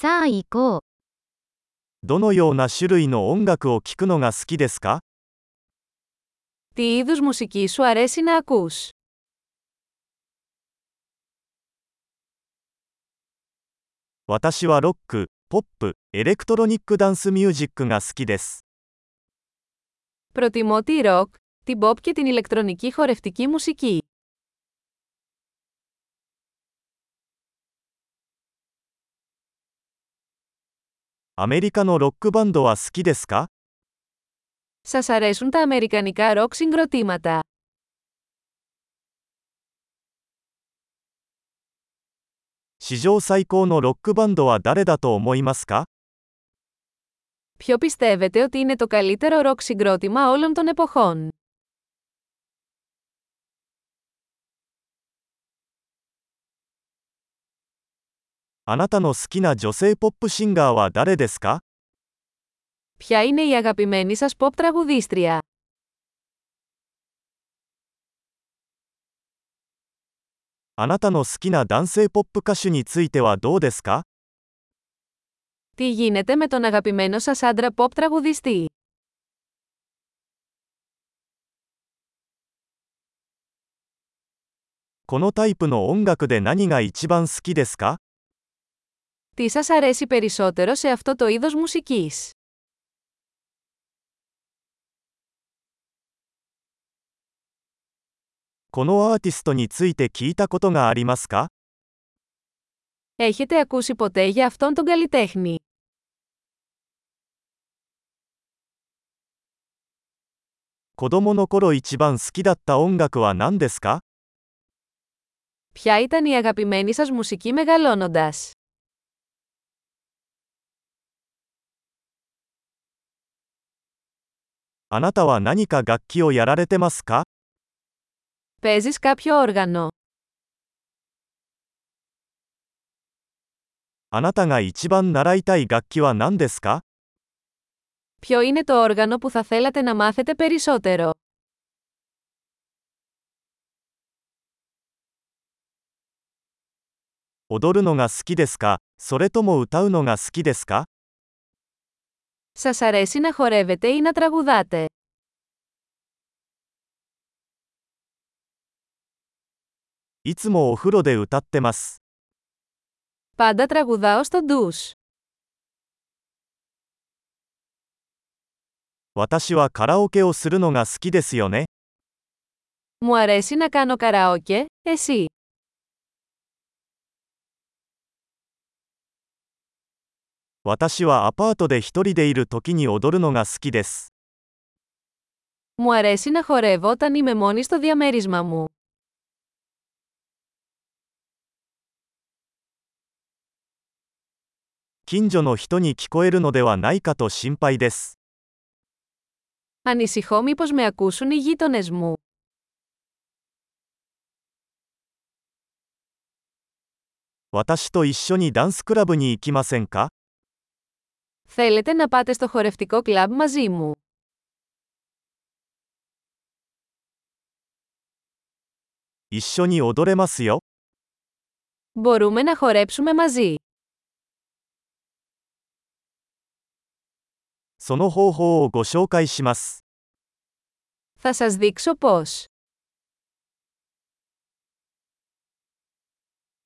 さあ行こう。どのような種類の音楽を聴くのが好きですか Τι είδους μουσική σου αρέσει να ακούς? 私はロック、ポップ、エレクトロニックダンスミュージックが好きです。 Προτιμώ τη rock, την pop και την ηλεκτρονική χορευτική μουσική. アメリカのロックバンドは好きですか Σας αρέσουν τα αμερικανικά rock συγκροτήματα. 史上最高のロックバンドは誰だと思いますか Ποιο πιστεύετε ότι είναι το καλύτερο rock συγκρότημα όλων των εποχών? あなたの好きな女性ポップシンガーは誰ですか Ποια είναι η αγαπημένη σας pop τραγουδίστρια? あなたの好きな男性ポップ歌手についてはどうですか Τι γίνεται με τον αγαπημένο σας άντρα pop τραγουδιστή? このタイプの音楽で何が一番好きですか Τι σας αρέσει περισσότερο σε αυτό το είδος μουσικής; Έχετε ακούσει ποτέ για αυτόν τον καλλιτέχνη; Ποια ήταν η αγαπημένη σας μουσική μεγαλώνοντας; あなたは何か楽器をやられてますか Παίζεις κάποιο όργανο. あなたが一番習いたい楽器は何ですか Ποιο είναι το όργανο που θα θέλατε να μάθετε περισσότερο? 踊るのが好きですかそれとも歌うのが好きですか Σας αρέσει να χορεύετε ή να τραγουδάτε? いつもお風呂で歌ってます。 Πάντα τραγουδάω στο ντους. 私はカラオケをするのが好きですよね。 Μου αρέσει να κάνω καραόκε, εσύ. 私はアパートで一人でいる時に踊るのが好きです。 Μου αρέσει να χορεύω όταν είμαι μόνη στο διαμέρισμα μου. 近所の人に聞こえるのではないかと心配です。 Ανησυχώ μήπως με ακούσουν οι γείτονες μου. 私と一緒にダンスクラブに行きませんか Θέλετε να πάτε στο χορευτικό κλαμπ μαζί μου. 一緒に踊れますよ。 Μπορούμε να χορέψουμε μαζί. その方法をご紹介します。 Θα σας δείξω πώς.